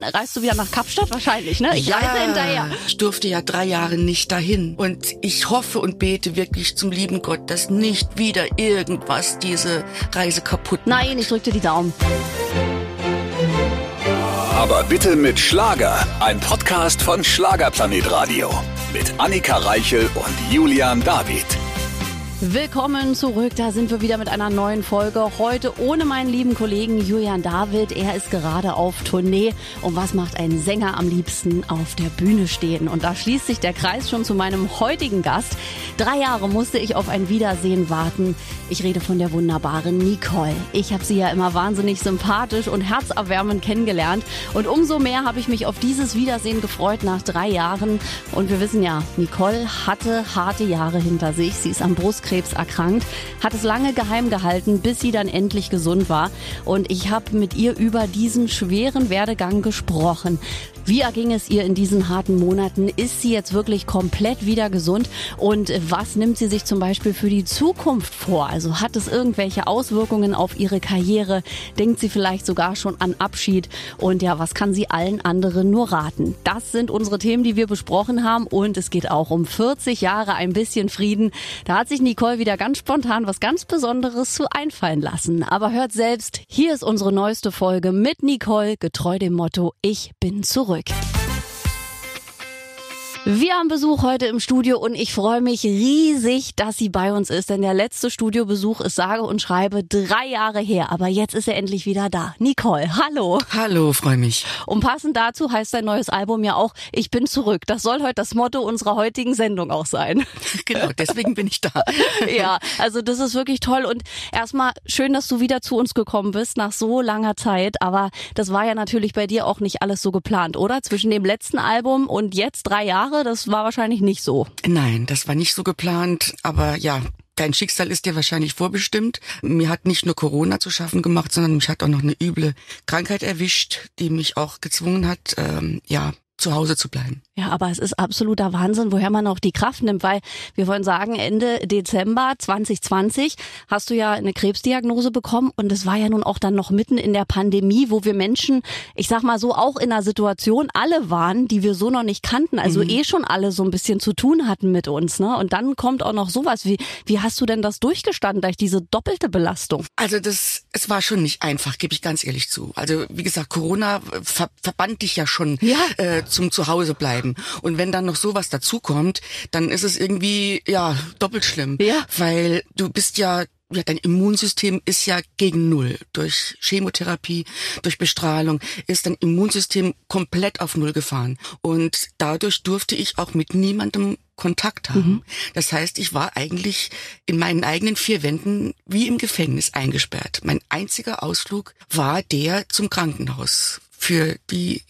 Reist du wieder nach Kapstadt wahrscheinlich, ne? Ich ja, reise hinterher. Ich durfte ja drei Jahre nicht dahin. Und ich hoffe und bete wirklich zum lieben Gott, dass nicht wieder irgendwas diese Reise kaputt macht. Nein, ich drück dir die Daumen. Aber bitte mit Schlager. Ein Podcast von Schlagerplanet Radio. Mit Annika Reichel und Julian David. Willkommen zurück, da sind wir wieder mit einer neuen Folge. Heute ohne meinen lieben Kollegen Julian David. Er ist gerade auf Tournee. Und was macht ein Sänger am liebsten auf der Bühne stehen? Und da schließt sich der Kreis schon zu meinem heutigen Gast. Drei Jahre musste ich auf ein Wiedersehen warten. Ich rede von der wunderbaren Nicole. Ich habe sie ja immer wahnsinnig sympathisch und herzerwärmend kennengelernt. Und umso mehr habe ich mich auf dieses Wiedersehen gefreut nach drei Jahren. Und wir wissen ja, Nicole hatte harte Jahre hinter sich. Sie ist am Brustkrebs Krebs erkrankt, hat es lange geheim gehalten, bis sie dann endlich gesund war. Und ich habe mit ihr über diesen schweren Werdegang gesprochen. Wie erging es ihr in diesen harten Monaten? Ist sie jetzt wirklich komplett wieder gesund? Und was nimmt sie sich zum Beispiel für die Zukunft vor? Also hat es irgendwelche Auswirkungen auf ihre Karriere? Denkt sie vielleicht sogar schon an Abschied? Und ja, was kann sie allen anderen nur raten? Das sind unsere Themen, die wir besprochen haben. Und es geht auch um 40 Jahre ein bisschen Frieden. Da hat sich Nicole wieder ganz spontan was ganz Besonderes zu einfallen lassen. Aber hört selbst, hier ist unsere neueste Folge mit Nicole, getreu dem Motto, ich bin zurück. Wir haben Besuch heute im Studio und ich freue mich riesig, dass sie bei uns ist, denn der letzte Studiobesuch ist sage und schreibe drei Jahre her, aber jetzt ist er endlich wieder da. Nicole, hallo. Hallo, freue mich. Und passend dazu heißt dein neues Album ja auch Ich bin zurück. Das soll heute das Motto unserer heutigen Sendung auch sein. Genau, deswegen bin ich da. ja, also das ist wirklich toll und erstmal schön, dass du wieder zu uns gekommen bist nach so langer Zeit, aber das war ja natürlich bei dir auch nicht alles so geplant, oder? Zwischen dem letzten Album und jetzt drei Jahre Jahre, das war wahrscheinlich nicht so. Nein, das war nicht so geplant, aber ja, Dein Schicksal ist dir wahrscheinlich vorbestimmt. Mir hat nicht nur Corona zu schaffen gemacht, sondern mich hat auch noch eine üble Krankheit erwischt, die mich auch gezwungen hat, ähm, ja, zu Hause zu bleiben. Ja, aber es ist absoluter Wahnsinn, woher man auch die Kraft nimmt, weil wir wollen sagen, Ende Dezember 2020 hast du ja eine Krebsdiagnose bekommen und es war ja nun auch dann noch mitten in der Pandemie, wo wir Menschen, ich sag mal so, auch in einer Situation alle waren, die wir so noch nicht kannten, also mhm. eh schon alle so ein bisschen zu tun hatten mit uns, ne? Und dann kommt auch noch sowas. Wie, wie hast du denn das durchgestanden durch diese doppelte Belastung? Also das, es war schon nicht einfach, gebe ich ganz ehrlich zu. Also wie gesagt, Corona ver verband dich ja schon ja. Äh, zum Zuhause bleiben. Und wenn dann noch sowas dazukommt, dann ist es irgendwie ja doppelt schlimm, ja. weil du bist ja ja, dein Immunsystem ist ja gegen Null. Durch Chemotherapie, durch Bestrahlung ist dein Immunsystem komplett auf Null gefahren. Und dadurch durfte ich auch mit niemandem Kontakt haben. Mhm. Das heißt, ich war eigentlich in meinen eigenen vier Wänden wie im Gefängnis eingesperrt. Mein einziger Ausflug war der zum Krankenhaus für die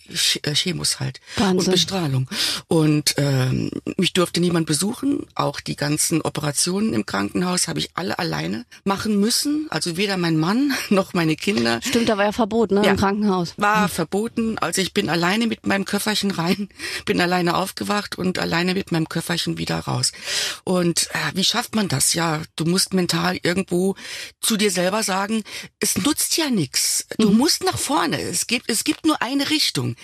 äh, Chemos halt Wahnsinn. und Bestrahlung. Und ähm, mich durfte niemand besuchen. Auch die ganzen Operationen im Krankenhaus habe ich alle alleine machen müssen. Also weder mein Mann noch meine Kinder. Stimmt, da war ja verboten ne, ja, im Krankenhaus. War hm. verboten. Also ich bin alleine mit meinem Köfferchen rein, bin alleine aufgewacht und alleine mit meinem Köfferchen wieder raus. Und äh, wie schafft man das? Ja, du musst mental irgendwo zu dir selber sagen, es nutzt ja nichts. Du mhm. musst nach vorne. Es gibt, es gibt gibt nur eine Richtung.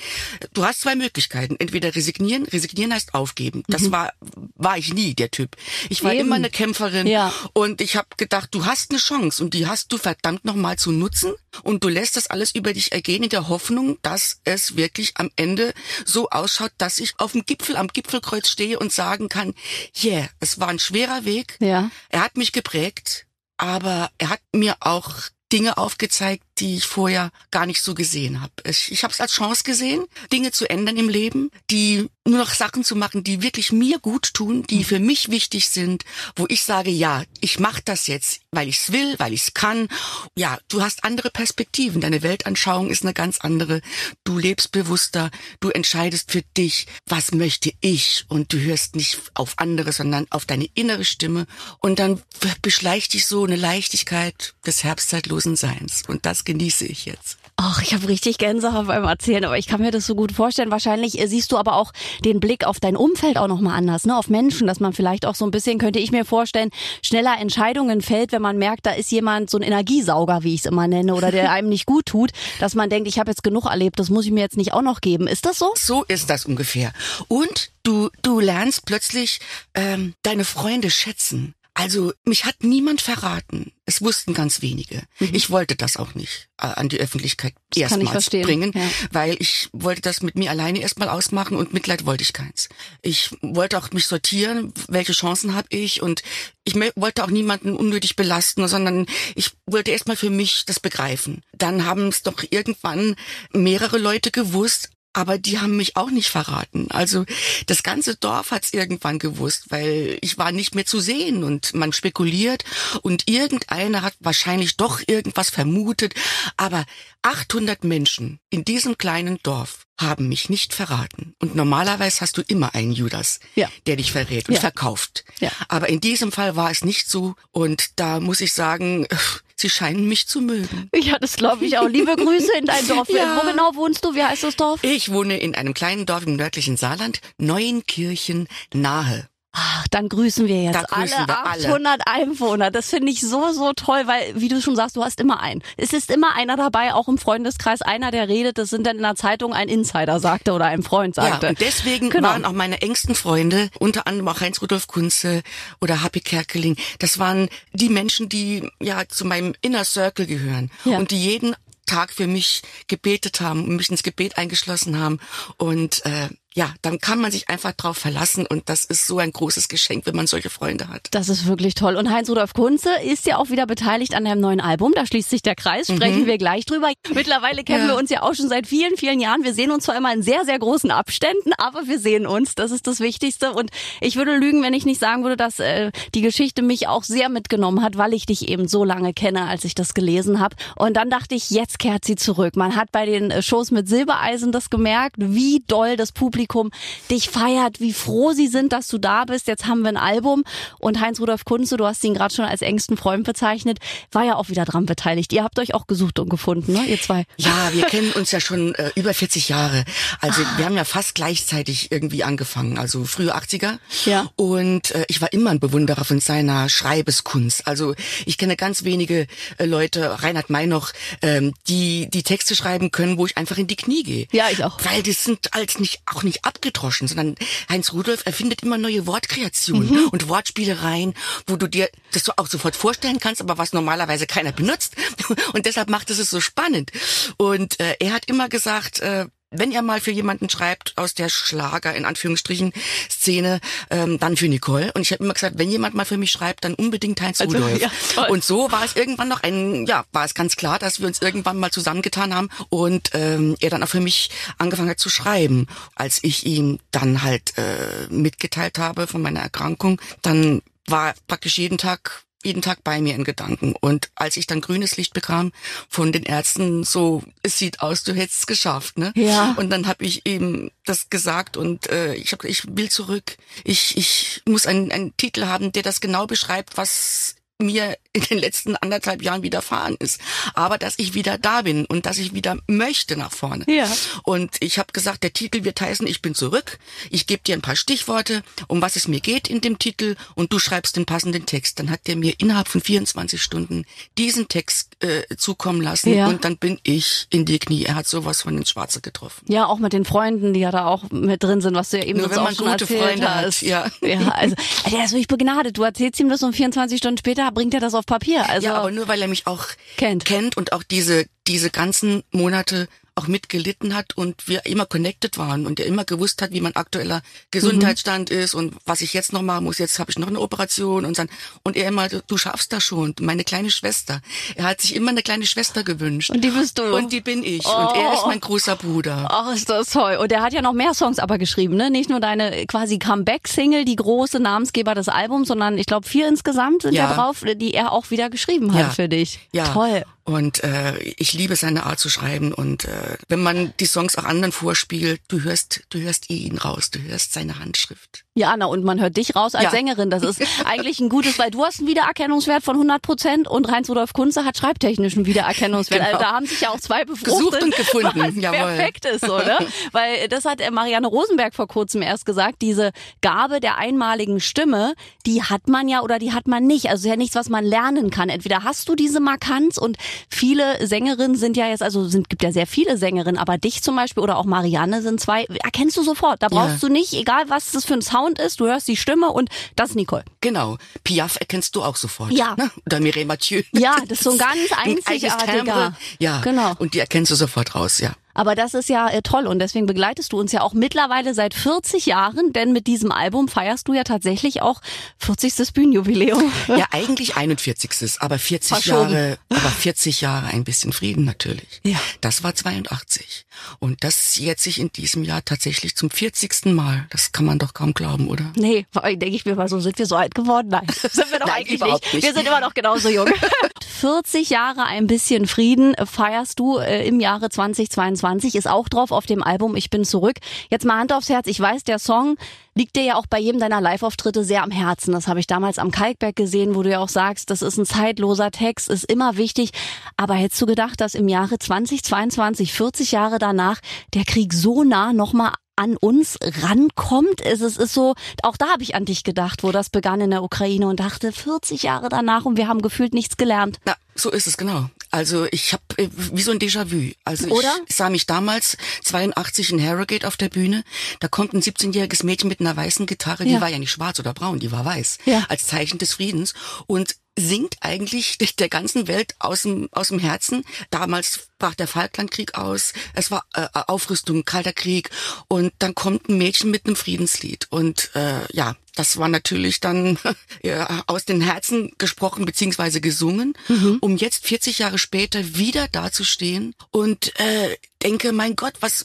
Du hast zwei Möglichkeiten. Entweder resignieren. Resignieren heißt aufgeben. Das mhm. war, war ich nie, der Typ. Ich war Eben. immer eine Kämpferin. Ja. Und ich habe gedacht, du hast eine Chance und die hast du verdammt nochmal zu nutzen. Und du lässt das alles über dich ergehen in der Hoffnung, dass es wirklich am Ende so ausschaut, dass ich auf dem Gipfel, am Gipfelkreuz stehe und sagen kann, yeah, es war ein schwerer Weg. Ja. Er hat mich geprägt aber er hat mir auch Dinge aufgezeigt, die ich vorher gar nicht so gesehen habe. Ich, ich habe es als Chance gesehen, Dinge zu ändern im Leben, die nur noch Sachen zu machen, die wirklich mir gut tun, die für mich wichtig sind, wo ich sage, ja, ich mache das jetzt, weil ich es will, weil ich es kann. Ja, du hast andere Perspektiven, deine Weltanschauung ist eine ganz andere. Du lebst bewusster, du entscheidest für dich, was möchte ich und du hörst nicht auf andere, sondern auf deine innere Stimme und dann beschleicht dich so eine Leichtigkeit des herbstzeitlosen Seins und das genieße ich jetzt. Ach, ich habe richtig Gänsehaut beim Erzählen, aber ich kann mir das so gut vorstellen. Wahrscheinlich äh, siehst du aber auch den Blick auf dein Umfeld auch nochmal anders, ne? Auf Menschen, dass man vielleicht auch so ein bisschen, könnte ich mir vorstellen, schneller Entscheidungen fällt, wenn man merkt, da ist jemand, so ein Energiesauger, wie ich es immer nenne, oder der einem nicht gut tut, dass man denkt, ich habe jetzt genug erlebt, das muss ich mir jetzt nicht auch noch geben. Ist das so? So ist das ungefähr. Und du, du lernst plötzlich ähm, deine Freunde schätzen. Also mich hat niemand verraten. Es wussten ganz wenige. Mhm. Ich wollte das auch nicht äh, an die Öffentlichkeit erstmals bringen, ja. weil ich wollte das mit mir alleine erstmal ausmachen und Mitleid wollte ich keins. Ich wollte auch mich sortieren, welche Chancen habe ich und ich wollte auch niemanden unnötig belasten, sondern ich wollte erstmal für mich das begreifen. Dann haben es doch irgendwann mehrere Leute gewusst, aber die haben mich auch nicht verraten. Also das ganze Dorf hat's irgendwann gewusst, weil ich war nicht mehr zu sehen und man spekuliert und irgendeiner hat wahrscheinlich doch irgendwas vermutet, aber 800 Menschen in diesem kleinen Dorf haben mich nicht verraten. Und normalerweise hast du immer einen Judas, ja. der dich verrät und ja. verkauft. Ja. Aber in diesem Fall war es nicht so. Und da muss ich sagen, sie scheinen mich zu mögen. Ja, das glaube ich auch. Liebe Grüße in dein Dorf. Ja. Wo genau wohnst du? Wie heißt das Dorf? Ich wohne in einem kleinen Dorf im nördlichen Saarland, Neuenkirchen nahe. Ach, dann grüßen wir jetzt grüßen alle wir 800 alle. Einwohner. Das finde ich so, so toll, weil, wie du schon sagst, du hast immer einen. Es ist immer einer dabei, auch im Freundeskreis, einer, der redet. Das sind dann in der Zeitung ein Insider sagte oder ein Freund sagte. Ja, und deswegen genau. waren auch meine engsten Freunde, unter anderem auch Heinz-Rudolf Kunze oder Happy Kerkeling, das waren die Menschen, die ja zu meinem Inner Circle gehören ja. und die jeden Tag für mich gebetet haben und mich ins Gebet eingeschlossen haben. Und äh, ja, dann kann man sich einfach drauf verlassen und das ist so ein großes Geschenk, wenn man solche Freunde hat. Das ist wirklich toll. Und Heinz-Rudolf Kunze ist ja auch wieder beteiligt an einem neuen Album. Da schließt sich der Kreis, sprechen mhm. wir gleich drüber. Mittlerweile kennen ja. wir uns ja auch schon seit vielen, vielen Jahren. Wir sehen uns zwar immer in sehr, sehr großen Abständen, aber wir sehen uns. Das ist das Wichtigste. Und ich würde lügen, wenn ich nicht sagen würde, dass äh, die Geschichte mich auch sehr mitgenommen hat, weil ich dich eben so lange kenne, als ich das gelesen habe. Und dann dachte ich, jetzt kehrt sie zurück. Man hat bei den äh, Shows mit Silbereisen das gemerkt, wie doll das Publikum Publikum dich feiert, wie froh sie sind, dass du da bist. Jetzt haben wir ein Album und Heinz-Rudolf Kunze, du hast ihn gerade schon als engsten Freund bezeichnet, war ja auch wieder dran beteiligt. Ihr habt euch auch gesucht und gefunden, ne? Ihr zwei. Ja, wir kennen uns ja schon äh, über 40 Jahre. Also ah. wir haben ja fast gleichzeitig irgendwie angefangen, also frühe 80er. Ja. Und äh, ich war immer ein Bewunderer von seiner Schreibeskunst. Also ich kenne ganz wenige äh, Leute, Reinhard May noch, ähm, die die Texte schreiben können, wo ich einfach in die Knie gehe. Ja, ich auch. Weil das sind als nicht auch nicht nicht abgedroschen, sondern Heinz Rudolf erfindet immer neue Wortkreationen mhm. und Wortspielereien, wo du dir das auch sofort vorstellen kannst, aber was normalerweise keiner benutzt. Und deshalb macht es es so spannend. Und äh, er hat immer gesagt, äh, wenn ihr mal für jemanden schreibt aus der Schlager in Anführungsstrichen Szene, ähm, dann für Nicole. Und ich habe immer gesagt, wenn jemand mal für mich schreibt, dann unbedingt Heinz also, Rudolf. Ja, und so war es irgendwann noch ein, ja, war es ganz klar, dass wir uns irgendwann mal zusammengetan haben und ähm, er dann auch für mich angefangen hat zu schreiben. Als ich ihm dann halt äh, mitgeteilt habe von meiner Erkrankung, dann war praktisch jeden Tag jeden Tag bei mir in Gedanken. Und als ich dann grünes Licht bekam von den Ärzten, so, es sieht aus, du hättest es geschafft, ne? Ja. Und dann habe ich ihm das gesagt und äh, ich habe ich will zurück. Ich, ich muss einen, einen Titel haben, der das genau beschreibt, was mir in den letzten anderthalb Jahren widerfahren ist. Aber dass ich wieder da bin und dass ich wieder möchte nach vorne. Ja. Und ich habe gesagt, der Titel wird heißen, ich bin zurück. Ich gebe dir ein paar Stichworte, um was es mir geht in dem Titel und du schreibst den passenden Text. Dann hat der mir innerhalb von 24 Stunden diesen Text äh, zukommen lassen ja. und dann bin ich in die Knie. Er hat sowas von den Schwarze getroffen. Ja, auch mit den Freunden, die ja da auch mit drin sind, was du ja eben Nur wenn man gute Freunde hast. Hat, ja. ja, also der ist wirklich begnadet. Du erzählst ihm das um 24 Stunden später, bringt er das auf Papier. Also ja, aber nur weil er mich auch kennt, kennt und auch diese diese ganzen Monate auch mitgelitten hat und wir immer connected waren und er immer gewusst hat, wie mein aktueller Gesundheitsstand mhm. ist und was ich jetzt noch machen muss. Jetzt habe ich noch eine Operation und dann und er immer, du schaffst das schon. Meine kleine Schwester. Er hat sich immer eine kleine Schwester gewünscht. Und die bist du. Und die bin ich. Oh. Und er ist mein großer Bruder. Ach, ist das toll. Und er hat ja noch mehr Songs aber geschrieben, ne? Nicht nur deine quasi Comeback-Single, die große Namensgeber des Albums, sondern ich glaube vier insgesamt sind ja. ja drauf, die er auch wieder geschrieben hat ja. für dich. Ja. Toll. Und äh, ich liebe seine Art zu schreiben. Und äh, wenn man die Songs auch anderen vorspielt, du hörst, du hörst eh ihn raus, du hörst seine Handschrift. Ja, na und man hört dich raus als Ja. Sängerin. Das ist eigentlich ein gutes, weil du hast einen Wiedererkennungswert von 100 Prozent und Heinz-Rudolf Kunze hat schreibtechnischen Wiedererkennungswert. Genau. Also da haben sich ja auch zwei befruchtet. Gesucht und gefunden, was jawohl. perfekt ist, oder? weil das hat äh, Marianne Rosenberg vor kurzem erst gesagt, diese Gabe der einmaligen Stimme, die hat man ja oder die hat man nicht. Also ist ja nichts, was man lernen kann. Entweder hast du diese Markanz und viele Sängerinnen sind ja jetzt, also sind, gibt ja sehr viele Sängerinnen, aber dich zum Beispiel oder auch Marianne sind zwei, erkennst du sofort. Da brauchst Ja. du nicht, egal was das für ein Sound ist, du hörst die Stimme und das ist Nicole. Genau. Piaf erkennst du auch sofort. Ja. Ne? Oder Mireille Mathieu. Ja, das ist so ein ganz Ein einzigartiger. Timbre. Ja. Genau. Und die erkennst du sofort raus, ja. Aber das ist ja äh, toll und deswegen begleitest du uns ja auch mittlerweile seit 40 Jahren, denn mit diesem Album feierst du ja tatsächlich auch 40. Bühnenjubiläum. Ja, eigentlich 41. Aber 40 Verschoben. Jahre, aber 40 Jahre ein bisschen Frieden natürlich. Ja. Das war 82. Und das jetzt sich in diesem Jahr tatsächlich zum 40. Mal. Das kann man doch kaum glauben, oder? Nee, denke ich mir mal so, sind wir so alt geworden? Nein, sind wir doch Nein, eigentlich nicht. nicht. Wir sind immer noch genauso jung. 40 Jahre ein bisschen Frieden feierst du äh, im Jahre 2022, ist auch drauf auf dem Album Ich bin zurück. Jetzt mal Hand aufs Herz, ich weiß, der Song liegt dir ja auch bei jedem deiner Live-Auftritte sehr am Herzen. Das habe ich damals am Kalkberg gesehen, wo du ja auch sagst, das ist ein zeitloser Text, ist immer wichtig. Aber hättest du gedacht, dass im Jahre 2022, 40 Jahre danach, der Krieg so nah nochmal an uns rankommt. Es ist, ist so, auch da habe ich an dich gedacht, wo das begann in der Ukraine und dachte, 40 Jahre danach und wir haben gefühlt nichts gelernt. Na, so ist es genau. Also ich habe wie so ein Déjà-vu. Also Oder? ich sah mich damals 82 in Harrogate auf der Bühne. Da kommt ein 17-jähriges Mädchen mit einer weißen Gitarre, die Ja. war ja nicht schwarz oder braun, die war weiß, Ja. als Zeichen des Friedens und singt eigentlich der ganzen Welt aus dem aus dem Herzen. Damals brach der Falklandkrieg aus, es war äh, Aufrüstung, kalter Krieg. Und dann kommt ein Mädchen mit einem Friedenslied. Und äh, ja, das war natürlich dann ja, aus den Herzen gesprochen beziehungsweise gesungen, um jetzt 40 Jahre später wieder dazustehen und äh, denke, mein Gott, was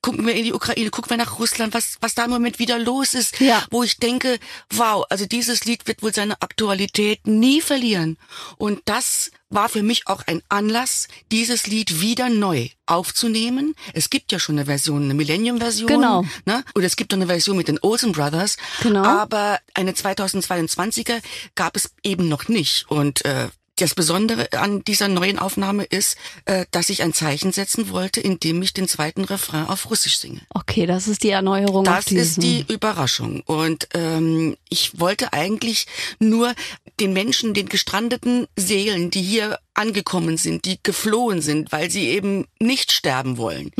gucken wir in die Ukraine, gucken wir nach Russland, was was da im Moment wieder los ist, Ja. wo ich denke, wow, also dieses Lied wird wohl seine Aktualität nie verlieren. Und das war für mich auch ein Anlass, dieses Lied wieder neu aufzunehmen. Es gibt ja schon eine Version, eine Millennium-Version. Genau. Ne? Und es gibt auch eine Version mit den Olsen Brothers. Genau. Aber eine 2022er gab es eben noch nicht. Und äh, das Besondere an dieser neuen Aufnahme ist, äh, dass ich ein Zeichen setzen wollte, indem ich den zweiten Refrain auf Russisch singe. Okay, das ist die Erneuerung. Das ist die Überraschung. Und ähm, ich wollte eigentlich nur den Menschen, den gestrandeten Seelen, die hier angekommen sind, die geflohen sind, weil sie eben nicht sterben wollen,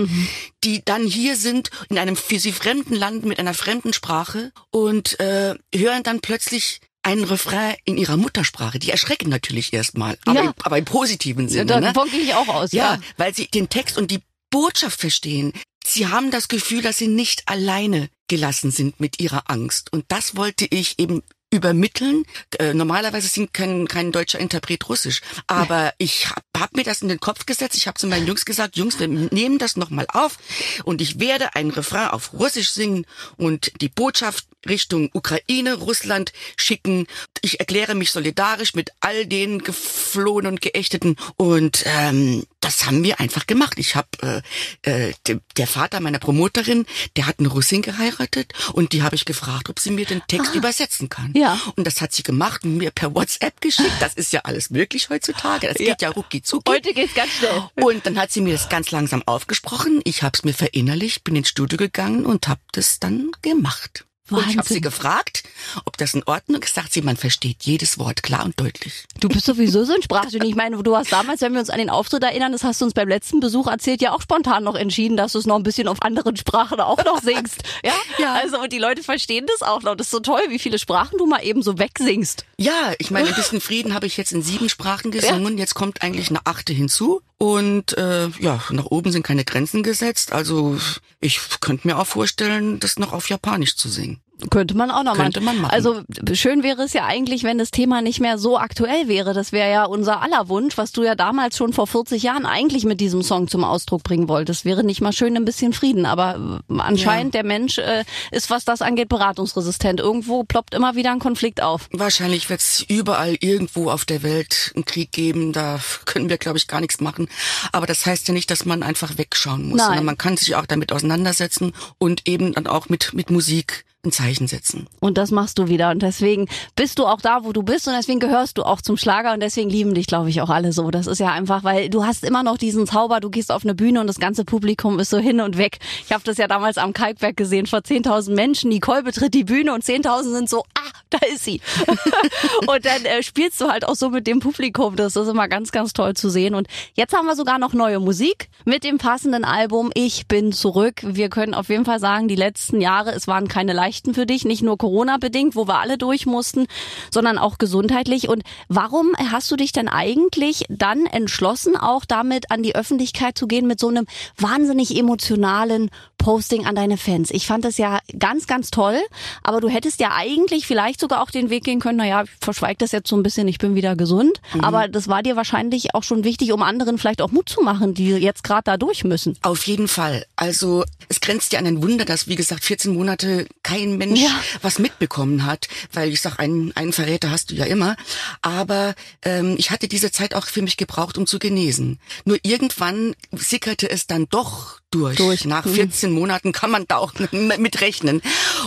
die dann hier sind in einem für sie fremden Land mit einer fremden Sprache und äh, hören dann plötzlich einen Refrain in ihrer Muttersprache. Die erschrecken natürlich erstmal, aber, Ja. im, aber im positiven Sinne. da ne? bonke ich auch aus. Ja, Ja. weil sie den Text und die Botschaft verstehen. Sie haben das Gefühl, dass sie nicht alleine gelassen sind mit ihrer Angst. Und das wollte ich eben übermitteln. Äh, normalerweise singt kein, kein deutscher Interpret Russisch, aber ich habe hab mir das in den Kopf gesetzt. Ich habe zu meinen Jungs gesagt, Jungs, wir nehmen das nochmal auf und ich werde einen Refrain auf Russisch singen und die Botschaft Richtung Ukraine, Russland schicken. Ich erkläre mich solidarisch mit all den Geflohenen und Geächteten und ähm, das haben wir einfach gemacht. Ich habe äh, äh, de, der Vater meiner Promoterin, der hat eine Russin geheiratet und die habe ich gefragt, ob sie mir den Text übersetzen kann. Ja. Und das hat sie gemacht und mir per WhatsApp geschickt. Das ist ja alles möglich heutzutage. Das geht ja rucki zucki. Heute geht's ganz schnell. Und dann hat sie mir das ganz langsam aufgesprochen. Ich habe es mir verinnerlicht, bin ins Studio gegangen und habe das dann gemacht. Und ich habe Wahnsinn. sie gefragt, ob das in Ordnung ist. Sagt sie, man versteht jedes Wort klar und deutlich. Du bist sowieso so ein Sprachgenie. Ich meine, du hast damals, wenn wir uns an den Auftritt erinnern, das hast du uns beim letzten Besuch erzählt, ja auch spontan noch entschieden, dass du es noch ein bisschen auf anderen Sprachen auch noch singst. Ja? Ja. Also, und die Leute verstehen das auch noch. Das ist so toll, wie viele Sprachen du mal eben so wegsingst. Ja, ich meine, ein bisschen Frieden habe ich jetzt in sieben Sprachen gesungen. Jetzt kommt eigentlich eine achte hinzu. Und äh, ja, nach oben sind keine Grenzen gesetzt. Also ich könnte mir auch vorstellen, das noch auf Japanisch zu singen. Könnte man auch noch Könnte man machen. Also schön wäre es ja eigentlich, wenn das Thema nicht mehr so aktuell wäre. Das wäre ja unser aller Wunsch, was du ja damals schon vor 40 Jahren eigentlich mit diesem Song zum Ausdruck bringen wolltest. Wäre nicht mal schön ein bisschen Frieden. Aber äh, anscheinend der Mensch äh, ist, was das angeht, beratungsresistent. Irgendwo ploppt immer wieder ein Konflikt auf. Wahrscheinlich wird es überall irgendwo auf der Welt einen Krieg geben. Da können wir, glaube ich, gar nichts machen. Aber das heißt ja nicht, dass man einfach wegschauen muss, Nein. sondern man kann sich auch damit auseinandersetzen und eben dann auch mit, mit Musik ein Zeichen setzen. Und das machst du wieder. Und deswegen bist du auch da, wo du bist. Und deswegen gehörst du auch zum Schlager. Und deswegen lieben dich, glaube ich, auch alle so. Das ist ja einfach, weil du hast immer noch diesen Zauber. Du gehst auf eine Bühne und das ganze Publikum ist so hin und weg. Ich habe das ja damals am Kalkberg gesehen, vor 10.000 Menschen. Nicole betritt die Bühne und 10.000 sind so, ah, da ist sie. und dann äh, spielst du halt auch so mit dem Publikum. Das ist immer ganz, ganz toll zu sehen. Und jetzt haben wir sogar noch neue Musik mit dem passenden Album Ich bin zurück. Wir können auf jeden Fall sagen, die letzten Jahre, es waren keine leichten für dich, nicht nur Corona-bedingt, wo wir alle durch mussten, sondern auch gesundheitlich. Und warum hast du dich denn eigentlich dann entschlossen, auch damit an die Öffentlichkeit zu gehen mit so einem wahnsinnig emotionalen Posting an deine Fans? Ich fand das ja ganz, ganz toll, aber du hättest ja eigentlich vielleicht sogar auch den Weg gehen können, naja, ich verschweige das jetzt so ein bisschen, ich bin wieder gesund. Mhm. Aber das war dir wahrscheinlich auch schon wichtig, um anderen vielleicht auch Mut zu machen, die jetzt gerade da durch müssen. Auf jeden Fall. Also es grenzt ja an ein Wunder, dass, wie gesagt, 14 Monate kein Mensch ja. was mitbekommen hat, weil ich sag, einen, einen Verräter hast du ja immer. Aber ähm, ich hatte diese Zeit auch für mich gebraucht, um zu genesen. Nur irgendwann sickerte es dann doch durch. durch. Nach 14 mhm. Monaten kann man da auch mit rechnen.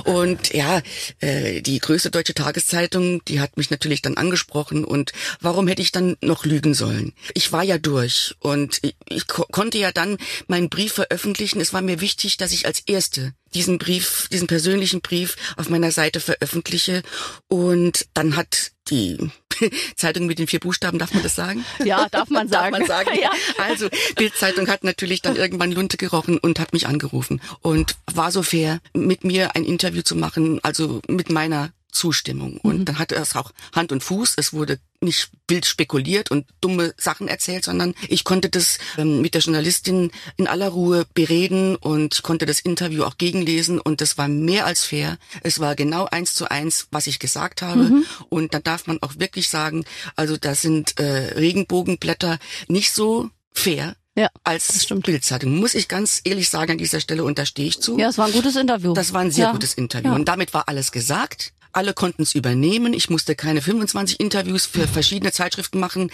Und ja, äh, die größte deutsche Tageszeitung, die hat mich natürlich dann angesprochen. Und warum hätte ich dann noch lügen sollen? Ich war ja durch und ich, ich ko konnte ja dann meinen Brief veröffentlichen. Es war mir wichtig, dass ich als Erste diesen Brief, diesen persönlichen Brief auf meiner Seite veröffentliche. Und dann hat die Zeitung mit den vier Buchstaben, darf man das sagen? Ja, darf man sagen. darf man sagen. ja. Also Bildzeitung hat natürlich dann irgendwann Lunte gerochen und hat mich angerufen und war so fair, mit mir ein Interview zu machen, also mit meiner Zustimmung. Und mhm. dann hatte es auch Hand und Fuß. Es wurde nicht wild spekuliert und dumme Sachen erzählt, sondern ich konnte das ähm, mit der Journalistin in aller Ruhe bereden und ich konnte das Interview auch gegenlesen und das war mehr als fair. Es war genau eins zu eins, was ich gesagt habe. Mhm. Und da darf man auch wirklich sagen, also da sind äh, Regenbogenblätter nicht so fair, ja, als Bildzeitung. Muss ich ganz ehrlich sagen an dieser Stelle und da stehe ich zu. Ja, es war ein gutes Interview. Das war ein sehr ja. gutes Interview. Ja. Und damit war alles gesagt. Alle konnten es übernehmen. Ich musste keine 25 Interviews für verschiedene Zeitschriften machen,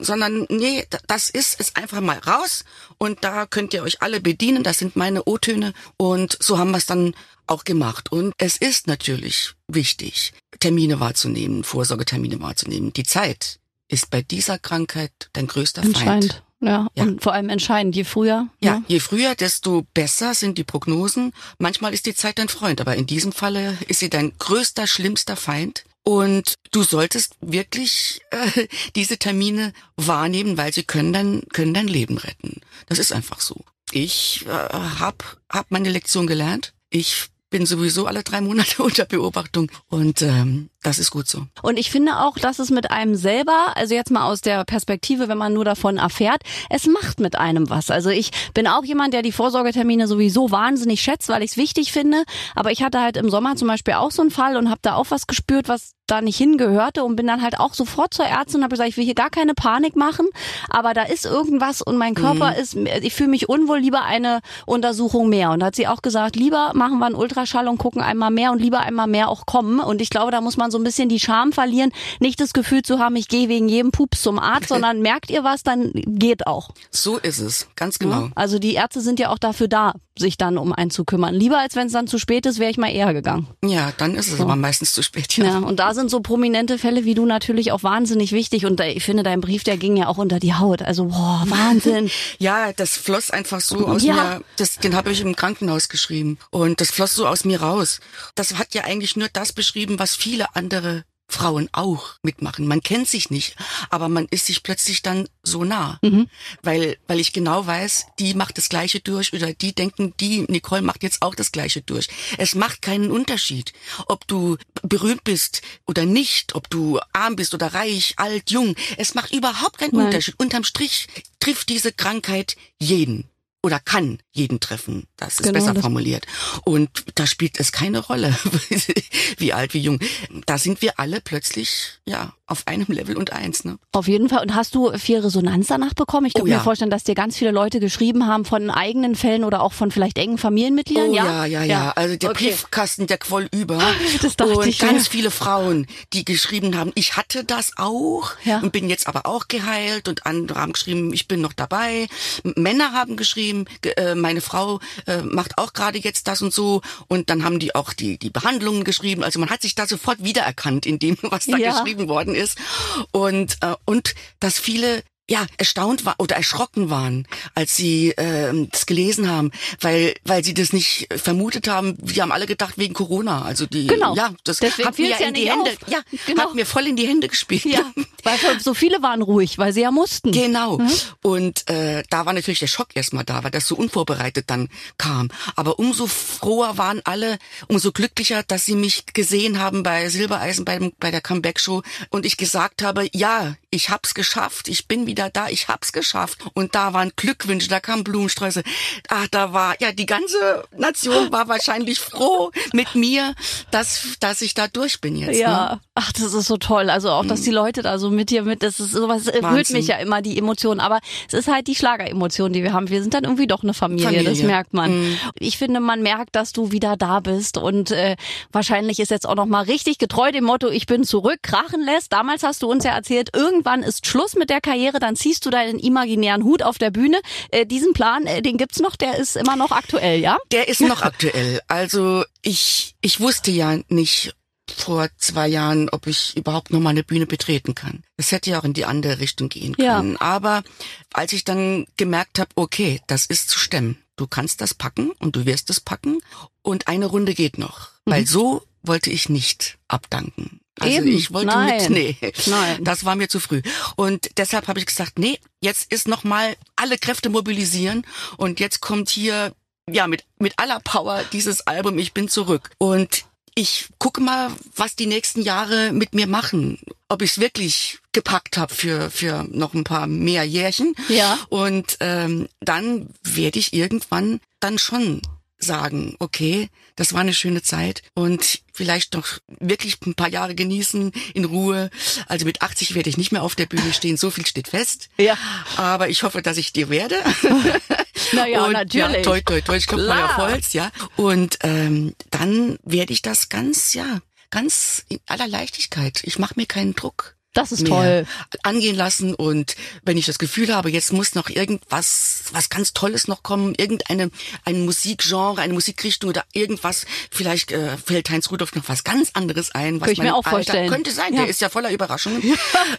sondern nee, das ist es einfach mal raus und da könnt ihr euch alle bedienen. Das sind meine O-Töne und so haben wir es dann auch gemacht. Und es ist natürlich wichtig, Termine wahrzunehmen, Vorsorgetermine wahrzunehmen. Die Zeit ist bei dieser Krankheit dein größter Feind. Ja, ja, und vor allem entscheidend, je früher. Ja, ja, je früher, desto besser sind die Prognosen. Manchmal ist die Zeit dein Freund, aber in diesem Falle ist sie dein größter, schlimmster Feind. Und du solltest wirklich äh, diese Termine wahrnehmen, weil sie können dein, können dein Leben retten. Das ist einfach so. Ich äh, hab, hab meine Lektion gelernt. Ich bin sowieso alle drei Monate unter Beobachtung und ähm, das ist gut so. Und ich finde auch, dass es mit einem selber, also jetzt mal aus der Perspektive, wenn man nur davon erfährt, es macht mit einem was. Also ich bin auch jemand, der die Vorsorgetermine sowieso wahnsinnig schätzt, weil ich es wichtig finde. Aber ich hatte halt im Sommer zum Beispiel auch so einen Fall und habe da auch was gespürt, was da nicht hingehörte und bin dann halt auch sofort zur Ärztin und habe gesagt, ich will hier gar keine Panik machen, aber da ist irgendwas und mein Körper mhm. ist, ich fühle mich unwohl, lieber eine Untersuchung mehr. Und hat sie auch gesagt, lieber machen wir einen Ultraschall und gucken einmal mehr und lieber einmal mehr auch kommen. Und ich glaube, da muss man so ein bisschen die Scham verlieren, nicht das Gefühl zu haben, ich gehe wegen jedem Pups zum Arzt, sondern merkt ihr was, dann geht auch. So ist es, ganz genau. Ja, also die Ärzte sind ja auch dafür da, sich dann um einen zu kümmern. Lieber als wenn es dann zu spät ist, wäre ich mal eher gegangen. Ja, dann ist es so. aber meistens zu spät. Ja. ja, und da sind so prominente Fälle wie du natürlich auch wahnsinnig wichtig. Und ich finde, dein Brief, der ging ja auch unter die Haut. Also, boah, Wahnsinn. ja, das floss einfach so aus ja. mir. Das, den habe ich im Krankenhaus geschrieben. Und das floss so aus mir raus. Das hat ja eigentlich nur das beschrieben, was viele andere Frauen auch mitmachen. Man kennt sich nicht, aber man ist sich plötzlich dann so nah, mhm. weil weil ich genau weiß, die macht das Gleiche durch oder die denken, die Nicole macht jetzt auch das Gleiche durch. Es macht keinen Unterschied, ob du berühmt bist oder nicht, ob du arm bist oder reich, alt, jung. Es macht überhaupt keinen Nein. Unterschied. Unterm Strich trifft diese Krankheit jeden oder kann jeden treffen. Das ist genau, besser formuliert. Und da spielt es keine Rolle, wie alt, wie jung. Da sind wir alle plötzlich, ja, auf einem Level und eins, ne? Auf jeden Fall. Und hast du viel Resonanz danach bekommen? Ich kann oh, ja. mir vorstellen, dass dir ganz viele Leute geschrieben haben von eigenen Fällen oder auch von vielleicht engen Familienmitgliedern. Oh, ja, ja, ja. ja. Also der okay. Briefkasten, der quoll über. Das dachte und ich, ganz ja. viele Frauen, die geschrieben haben, ich hatte das auch ja. und bin jetzt aber auch geheilt. Und andere haben geschrieben, ich bin noch dabei. Männer haben geschrieben, äh, meine Frau äh, macht auch gerade jetzt das und so und dann haben die auch die die Behandlungen geschrieben. Also man hat sich da sofort wiedererkannt in dem, was da geschrieben worden ist. Und äh, und dass viele ja erstaunt war oder erschrocken waren, als sie äh, das gelesen haben, weil weil sie das nicht vermutet haben. Wir haben alle gedacht wegen Corona. Also die genau. ja das Deswegen hat mir ja in die Hände auf. ja genau. hat mir voll in die Hände gespielt. Ja, weil so viele waren ruhig, weil sie ja mussten. Genau. Mhm. Und äh, da war natürlich der Schock erstmal da, weil das so unvorbereitet dann kam. Aber umso froher waren alle, umso glücklicher, dass sie mich gesehen haben bei Silbereisen bei, bei der Comeback Show und ich gesagt habe, ja, ich hab's geschafft, ich bin wieder da, ich hab's geschafft. Und da waren Glückwünsche, da kamen Blumensträuße. Ach, da war, ja, die ganze Nation war wahrscheinlich froh mit mir, dass, dass ich da durch bin jetzt. Ja, ne? ach, das ist so toll. Also auch, dass die mhm. Leute da so mit dir mit, das ist sowas, erhöht mich ja immer die Emotionen. Aber es ist halt die Schlageremotion, die wir haben. Wir sind dann irgendwie doch eine Familie, Familie. das merkt man. Mhm. Ich finde, man merkt, dass du wieder da bist und äh, wahrscheinlich ist jetzt auch noch mal richtig getreu dem Motto, ich bin zurück, krachen lässt. Damals hast du uns ja erzählt, irgendwann ist Schluss mit der Karriere, dann ziehst du deinen imaginären Hut auf der Bühne. Äh, diesen Plan, äh, den gibt's noch, der ist immer noch aktuell, ja? Der ist noch aktuell. Also ich, ich wusste ja nicht vor zwei Jahren, ob ich überhaupt noch mal eine Bühne betreten kann. Das hätte ja auch in die andere Richtung gehen können. Ja. Aber als ich dann gemerkt habe, okay, das ist zu stemmen. Du kannst das packen und du wirst es packen und eine Runde geht noch. Mhm. Weil so wollte ich nicht abdanken. Also Eben. ich wollte Nein. mit, nee, Nein. das war mir zu früh. Und deshalb habe ich gesagt, nee, jetzt ist noch mal alle Kräfte mobilisieren und jetzt kommt hier ja mit mit aller Power dieses Album Ich bin zurück und ich gucke mal, was die nächsten Jahre mit mir machen. Ob ich es wirklich gepackt habe für, für noch ein paar mehr Jährchen. Ja. Und ähm, dann werde ich irgendwann dann schon sagen, okay, das war eine schöne Zeit und vielleicht noch wirklich ein paar Jahre genießen in Ruhe. Also mit 80 werde ich nicht mehr auf der Bühne stehen, so viel steht fest. Ja. Aber ich hoffe, dass ich dir werde. naja, und, natürlich. Ja, toi, toi, toi, ich klopfe mal auf Holz, ja. Und ähm, dann werde ich das ganz, ja, ganz in aller Leichtigkeit. Ich mache mir keinen Druck. Das ist toll. Angehen lassen und wenn ich das Gefühl habe, jetzt muss noch irgendwas, was ganz Tolles noch kommen, irgendeine, ein Musikgenre, eine Musikrichtung oder irgendwas, vielleicht äh, fällt Heinz Rudolf noch was ganz anderes ein, was Könnte ich mir auch Alter, vorstellen. könnte sein, ja. der ist ja voller Überraschungen.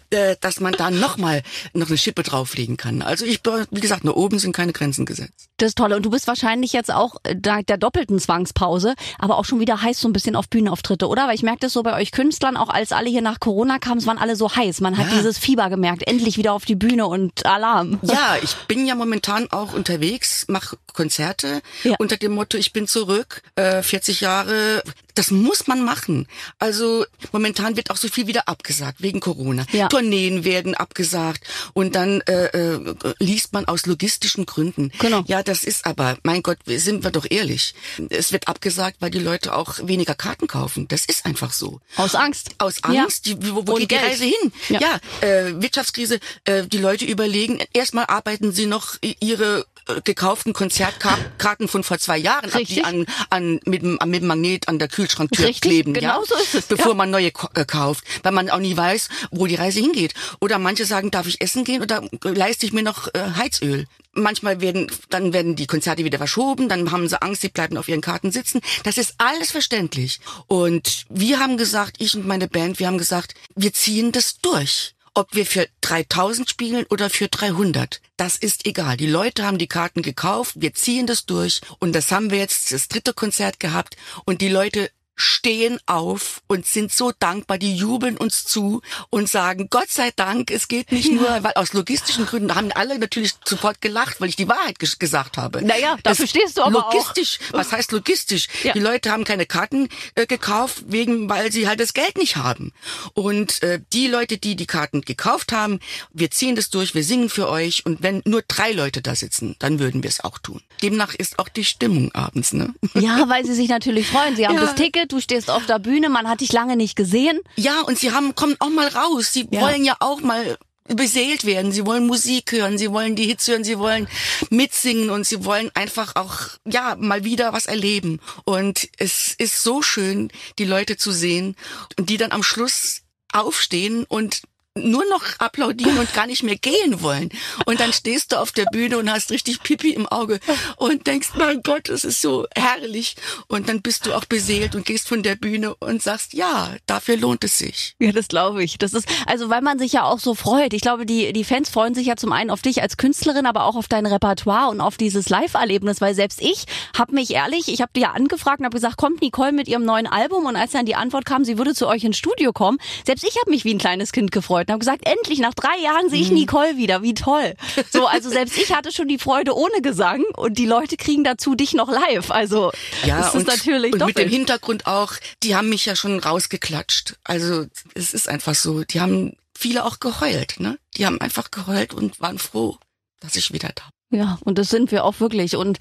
Äh, dass man da noch mal noch eine Schippe drauflegen kann. Also ich, wie gesagt, nur oben sind keine Grenzen gesetzt. Das ist toll. Und du bist wahrscheinlich jetzt auch äh, dank der doppelten Zwangspause, aber auch schon wieder heiß so ein bisschen auf Bühnenauftritte, oder? Weil ich merke das so bei euch Künstlern, auch als alle hier nach Corona kamen, es waren alle so heiß. Man hat ja. dieses Fieber gemerkt, endlich wieder auf die Bühne und Alarm. Ja, ich bin ja momentan auch unterwegs, mache Konzerte ja. unter dem Motto, ich bin zurück, äh, 40 Jahre. Das muss man machen. Also momentan wird auch so viel wieder abgesagt wegen Corona. Ja. Tourneen werden abgesagt und dann äh, äh, liest man aus logistischen Gründen. Genau. Ja, das ist aber, mein Gott, sind wir doch ehrlich. Es wird abgesagt, weil die Leute auch weniger Karten kaufen. Das ist einfach so. Aus Angst. Aus Angst. Ja. Die, wo, wo geht Geld. die Reise hin? Ja, ja äh, Wirtschaftskrise. Äh, die Leute überlegen, erstmal arbeiten sie noch ihre äh, gekauften Konzertkarten von vor zwei Jahren Richtig. ab, die an, an mit, dem, mit dem Magnet an der Kühlschranktür Richtig, kleben, genau ja? so ist es. bevor ja. man neue äh, kauft, weil man auch nie weiß, wo die Reise hingeht. Oder manche sagen, darf ich essen gehen oder leiste ich mir noch äh, Heizöl? Manchmal werden dann werden die Konzerte wieder verschoben, dann haben sie Angst, sie bleiben auf ihren Karten sitzen. Das ist alles verständlich. Und wir haben gesagt, ich und meine Band, wir haben gesagt, wir ziehen das durch ob wir für 3000 spielen oder für 300. Das ist egal. Die Leute haben die Karten gekauft, wir ziehen das durch und das haben wir jetzt das dritte Konzert gehabt und die Leute stehen auf und sind so dankbar, die jubeln uns zu und sagen, Gott sei Dank, es geht nicht nur, weil aus logistischen Gründen haben alle natürlich sofort gelacht, weil ich die Wahrheit ges gesagt habe. Naja, dafür es, stehst du aber logistisch, auch. was heißt logistisch? Ja. Die Leute haben keine Karten äh, gekauft, wegen, weil sie halt das Geld nicht haben. Und äh, die Leute, die die Karten gekauft haben, wir ziehen das durch, wir singen für euch und wenn nur drei Leute da sitzen, dann würden wir es auch tun. Demnach ist auch die Stimmung abends, ne? Ja, weil sie sich natürlich freuen. Sie haben ja. das Ticket, du stehst auf der Bühne, man hat dich lange nicht gesehen. Ja, und sie haben, kommen auch mal raus. Sie ja. wollen ja auch mal beseelt werden. Sie wollen Musik hören, sie wollen die Hits hören, sie wollen mitsingen und sie wollen einfach auch, ja, mal wieder was erleben. Und es ist so schön, die Leute zu sehen und die dann am Schluss aufstehen und nur noch applaudieren und gar nicht mehr gehen wollen. Und dann stehst du auf der Bühne und hast richtig Pipi im Auge und denkst, mein Gott, es ist so herrlich. Und dann bist du auch beseelt und gehst von der Bühne und sagst, ja, dafür lohnt es sich. Ja, das glaube ich. Das ist, also weil man sich ja auch so freut. Ich glaube, die, die Fans freuen sich ja zum einen auf dich als Künstlerin, aber auch auf dein Repertoire und auf dieses Live-Erlebnis, weil selbst ich habe mich ehrlich, ich habe dir ja angefragt und habe gesagt, kommt Nicole mit ihrem neuen Album und als dann die Antwort kam, sie würde zu euch ins Studio kommen, selbst ich habe mich wie ein kleines Kind gefreut und habe gesagt, endlich nach drei Jahren sehe ich mhm. Nicole wieder, wie toll. So, also selbst ich hatte schon die Freude ohne Gesang und die Leute kriegen dazu dich noch live. Also ja, ist und, natürlich und mit dem Hintergrund auch, die haben mich ja schon rausgeklatscht. Also es ist einfach so, die haben viele auch geheult, ne? Die haben einfach geheult und waren froh, dass ich wieder da ja, und das sind wir auch wirklich. Und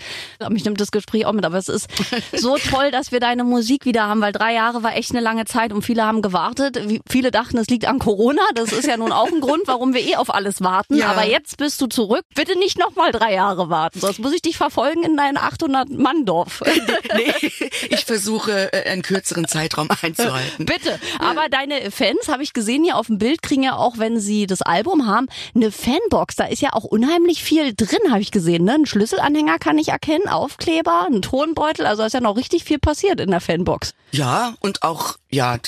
mich nimmt das Gespräch auch mit. Aber es ist so toll, dass wir deine Musik wieder haben, weil drei Jahre war echt eine lange Zeit und viele haben gewartet. Viele dachten, es liegt an Corona. Das ist ja nun auch ein Grund, warum wir eh auf alles warten. Ja. Aber jetzt bist du zurück. Bitte nicht nochmal drei Jahre warten, sonst muss ich dich verfolgen in dein 800-Mann-Dorf. nee, ich versuche, äh, einen kürzeren Zeitraum einzuhalten. Bitte. Aber deine Fans, habe ich gesehen hier auf dem Bild, kriegen ja auch, wenn sie das Album haben, eine Fanbox. Da ist ja auch unheimlich viel drin habe ich gesehen, ne? Ein Schlüsselanhänger kann ich erkennen, Aufkleber, ein Tonbeutel, also ist ja noch richtig viel passiert in der Fanbox. Ja, und auch, ja, äh,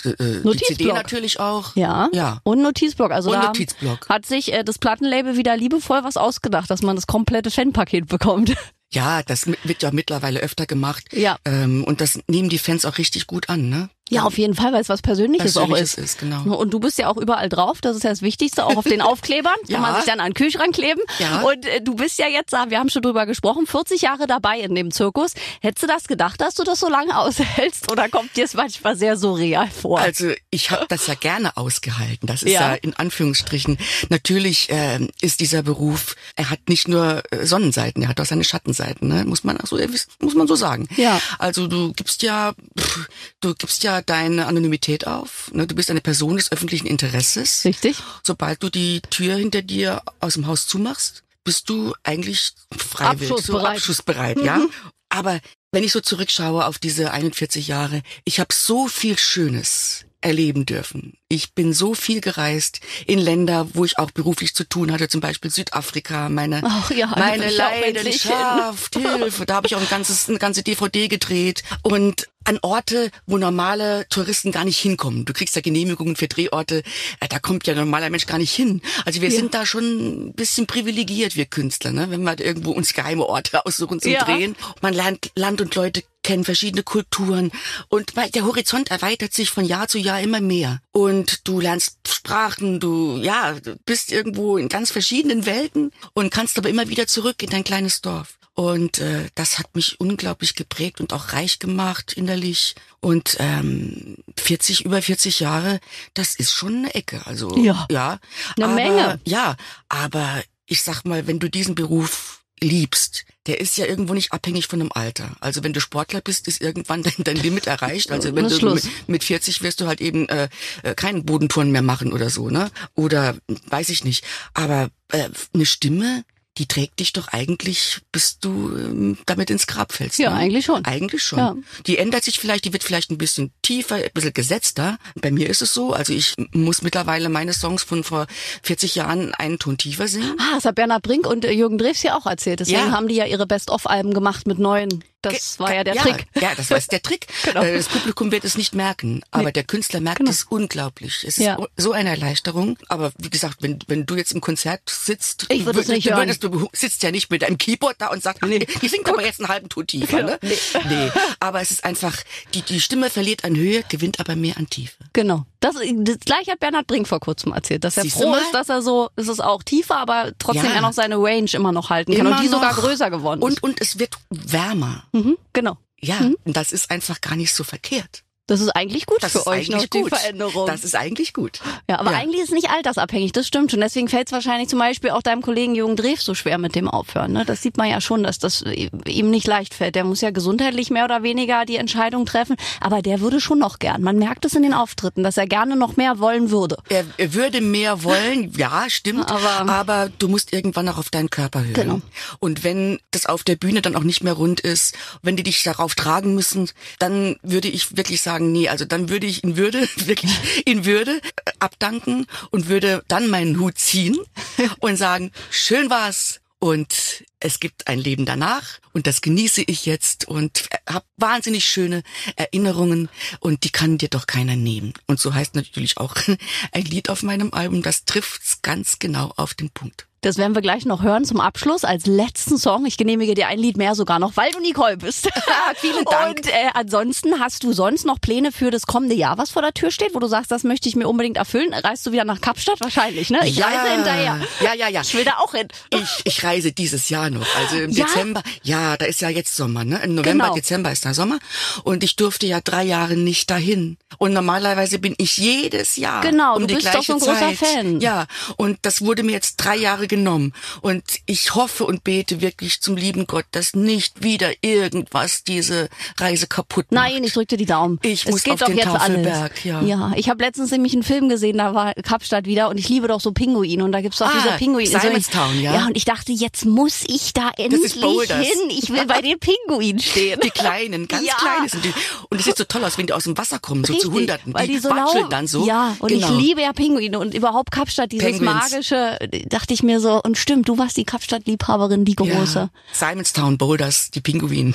die CD natürlich auch. Ja. Ja. Und Notizblock. Also und Notizblock. hat sich äh, das Plattenlabel wieder liebevoll was ausgedacht, dass man das komplette Fanpaket bekommt. Ja, das wird ja mittlerweile öfter gemacht. Ja. Ähm, und das nehmen die Fans auch richtig gut an, ne? Ja, auf jeden Fall, weil es was Persönliches, Persönliches auch ist. ist genau. Und du bist ja auch überall drauf, das ist ja das Wichtigste, auch auf den Aufklebern, ja. kann man sich dann an den Kühlschrank kleben. Ja. Und äh, du bist ja jetzt, wir haben schon drüber gesprochen, 40 Jahre dabei in dem Zirkus. Hättest du das gedacht, dass du das so lange aushältst oder kommt dir es manchmal sehr surreal vor? Also ich habe das ja gerne ausgehalten. Das ist ja, ja in Anführungsstrichen. Natürlich äh, ist dieser Beruf, er hat nicht nur äh, Sonnenseiten, er hat auch seine Schattenseiten, ne? muss man auch so, muss man so sagen. Ja. Also du gibst ja, pff, du gibst ja deine Anonymität auf. Ne? Du bist eine Person des öffentlichen Interesses. Richtig. Sobald du die Tür hinter dir aus dem Haus zumachst, bist du eigentlich freiwillig, abschussbereit, so abschussbereit ja. Mhm. Aber wenn ich so zurückschaue auf diese 41 Jahre, ich habe so viel Schönes erleben dürfen. Ich bin so viel gereist in Länder, wo ich auch beruflich zu tun hatte, zum Beispiel Südafrika, meine, Ach ja, meine Leidenschaft, Hilfe. Da habe ich auch ein ganzes, eine ganze DVD gedreht und an Orte, wo normale Touristen gar nicht hinkommen. Du kriegst ja Genehmigungen für Drehorte, äh, da kommt ja ein normaler Mensch gar nicht hin. Also wir ja. sind da schon ein bisschen privilegiert, wir Künstler, ne? wenn wir irgendwo uns geheime Orte aussuchen zum ja. Drehen. Man lernt Land und Leute kennen, verschiedene Kulturen und der Horizont erweitert sich von Jahr zu Jahr immer mehr. Und du lernst Sprachen, du ja, bist irgendwo in ganz verschiedenen Welten und kannst aber immer wieder zurück in dein kleines Dorf. Und äh, das hat mich unglaublich geprägt und auch reich gemacht innerlich. Und ähm, 40, über 40 Jahre, das ist schon eine Ecke. Also ja, ja eine aber, Menge. Ja, aber ich sag mal, wenn du diesen Beruf liebst, der ist ja irgendwo nicht abhängig von dem Alter. Also wenn du Sportler bist, ist irgendwann dein, dein Limit erreicht. Also wenn du mit, mit 40 wirst du halt eben äh, äh, keinen Bodentouren mehr machen oder so, ne? Oder weiß ich nicht. Aber äh, eine Stimme, die trägt dich doch eigentlich, bis du ähm, damit ins Grab fällst. Ja, ne? eigentlich schon. Eigentlich schon. Ja. Die ändert sich vielleicht, die wird vielleicht ein bisschen tiefer, ein bisschen gesetzter. Bei mir ist es so, also ich muss mittlerweile meine Songs von vor 40 Jahren einen Ton tiefer singen. Ah, das hat Bernhard Brink und äh, Jürgen Drews ja auch erzählt. Deswegen ja. haben die ja ihre Best-of-Alben gemacht mit neuen das war ja der ja, Trick. Ja, das war der Trick. genau. Äh, das Publikum wird es nicht merken, aber nee. der Künstler merkt genau. es unglaublich. Es ist ja. so eine Erleichterung. Aber wie gesagt, wenn, wenn du jetzt im Konzert sitzt, ich würde es nicht du, würdest, du sitzt ja nicht mit deinem Keyboard da und sagst, nee. die singt aber jetzt einen halben Ton tiefer. Genau. Ne? Nee. nee. Aber es ist einfach, die, die Stimme verliert an Höhe, gewinnt aber mehr an Tiefe. Genau. Das, das gleiche hat Bernhard Brink vor kurzem erzählt, dass er Siehst froh ist, dass er so, es ist auch tiefer, aber trotzdem ja. er noch seine Range immer noch halten kann immer und die sogar größer geworden ist. Und, und es wird wärmer. Mhm, genau. Ja, hm? das ist einfach gar nicht so verkehrt. Das ist eigentlich gut das für euch noch, die Veränderung. Das ist eigentlich gut. Ja, aber ja. eigentlich ist es nicht altersabhängig, das stimmt schon. Deswegen fällt es wahrscheinlich zum Beispiel auch deinem Kollegen Jürgen Drews so schwer mit dem Aufhören. Ne? Das sieht man ja schon, dass das ihm nicht leicht fällt. Der muss ja gesundheitlich mehr oder weniger die Entscheidung treffen, aber der würde schon noch gern. Man merkt es in den Auftritten, dass er gerne noch mehr wollen würde. Er, er würde mehr wollen, ja, stimmt, aber, aber, du musst irgendwann auch auf deinen Körper hören. Genau. Und wenn das auf der Bühne dann auch nicht mehr rund ist, wenn die dich darauf tragen müssen, dann würde ich wirklich sagen, sagen, nee, also dann würde ich in Würde, wirklich in Würde äh, abdanken und würde dann meinen Hut ziehen und sagen, schön war's und es gibt ein Leben danach und das genieße ich jetzt und habe wahnsinnig schöne Erinnerungen und die kann dir doch keiner nehmen. Und so heißt natürlich auch ein Lied auf meinem Album, das trifft's ganz genau auf den Punkt. Das werden wir gleich noch hören zum Abschluss als letzten Song. Ich genehmige dir ein Lied mehr sogar noch, weil du Nicole bist. Vielen Dank. Und äh, ansonsten hast du sonst noch Pläne für das kommende Jahr, was vor der Tür steht, wo du sagst, das möchte ich mir unbedingt erfüllen? Reist du wieder nach Kapstadt wahrscheinlich, ne? Ich ja. reise hinterher. Ja, ja, ja. Ich will da auch hin. Ich, ich reise dieses Jahr noch. Also im Ja? Dezember. Ja, da ist ja jetzt Sommer, ne? Im November, Genau. Dezember ist da Sommer. Und ich durfte ja drei Jahre nicht dahin. Und normalerweise bin ich jedes Jahr. Genau, um du bist doch so ein großer Zeit. Fan. Ja. Und das wurde mir jetzt drei Jahre genommen. Und ich hoffe und bete wirklich zum lieben Gott, dass nicht wieder irgendwas diese Reise kaputt macht. Nein, ich drück dir die Daumen. Ich es muss geht auf doch den jetzt Tafelberg, alles. ja. ja, ich habe letztens nämlich einen Film gesehen, da war Kapstadt wieder und ich liebe doch so Pinguine und da gibt's doch Ah, diese Pinguine. Simonstown, ja. Ja, und ich dachte, jetzt muss ich da endlich hin. Ich will bei den Pinguinen stehen. Die kleinen, ganz Ja. kleine sind die. Und es sieht so toll aus, wenn die aus dem Wasser kommen, so zu Richtig, Hunderten. weil die, so dann so. Ja, und genau. ich liebe ja Pinguine und überhaupt Kapstadt, dieses Penguins. magische, dachte ich mir so, und stimmt, du warst die Kapstadt-Liebhaberin, die große. Ja. Simonstown Boulders, die Pinguine.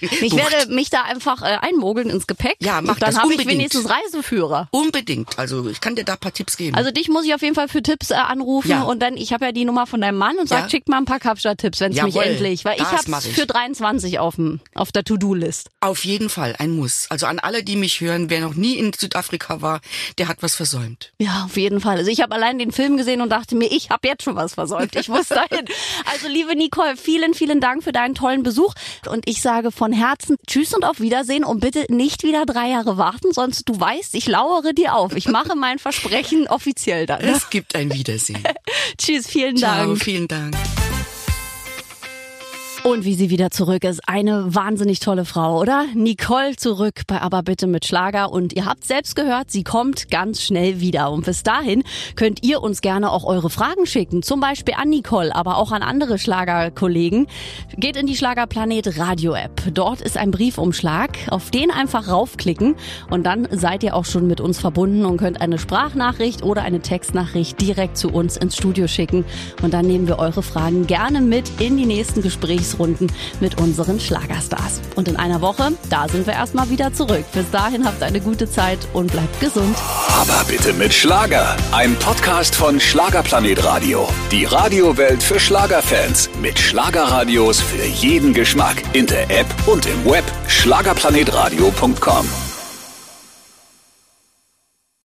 Ich werde mich da einfach äh, einmogeln ins Gepäck. Ja, mach und dann habe ich wenigstens Reiseführer. Unbedingt. Also ich kann dir da ein paar Tipps geben. Also dich muss ich auf jeden Fall für Tipps äh, anrufen Ja. und dann, ich habe ja die Nummer von deinem Mann und sag, Ja. schick mal ein paar Kapstadt-Tipps, wenn es mich endlich, weil ich ich. für 23 auf, dem, auf der To-Do-List. Auf jeden Fall ein Muss. Also an alle, die mich hören, wer noch nie in Südafrika war, der hat was versäumt. Ja, auf jeden Fall. Also ich habe allein den Film gesehen und dachte mir, ich habe jetzt schon was versäumt. Ich muss dahin. Also liebe Nicole, vielen, vielen Dank für deinen tollen Besuch und ich sage von Herzen Tschüss und auf Wiedersehen und bitte nicht wieder drei Jahre warten, sonst du weißt, ich lauere dir auf. Ich mache mein Versprechen offiziell dann. Es gibt ein Wiedersehen. Tschüss, vielen Ciao, Dank. vielen Dank. Und wie sie wieder zurück ist, eine wahnsinnig tolle Frau, oder? Nicole zurück bei Aber bitte mit Schlager und ihr habt selbst gehört, sie kommt ganz schnell wieder. Und bis dahin könnt ihr uns gerne auch eure Fragen schicken, zum Beispiel an Nicole, aber auch an andere Schlagerkollegen. Geht in die Schlagerplanet Radio App. Dort ist ein Briefumschlag, auf den einfach raufklicken und dann seid ihr auch schon mit uns verbunden und könnt eine Sprachnachricht oder eine Textnachricht direkt zu uns ins Studio schicken. Und dann nehmen wir eure Fragen gerne mit in die nächsten Gesprächsrunden mit unseren Schlagerstars. Und in einer Woche, da sind wir erstmal wieder zurück. Bis dahin habt eine gute Zeit und bleibt gesund. Aber bitte mit Schlager. Ein Podcast von Schlagerplanet Radio. Die Radiowelt für Schlagerfans. Mit Schlagerradios für jeden Geschmack. In der App und im Web. Schlagerplanetradio.com.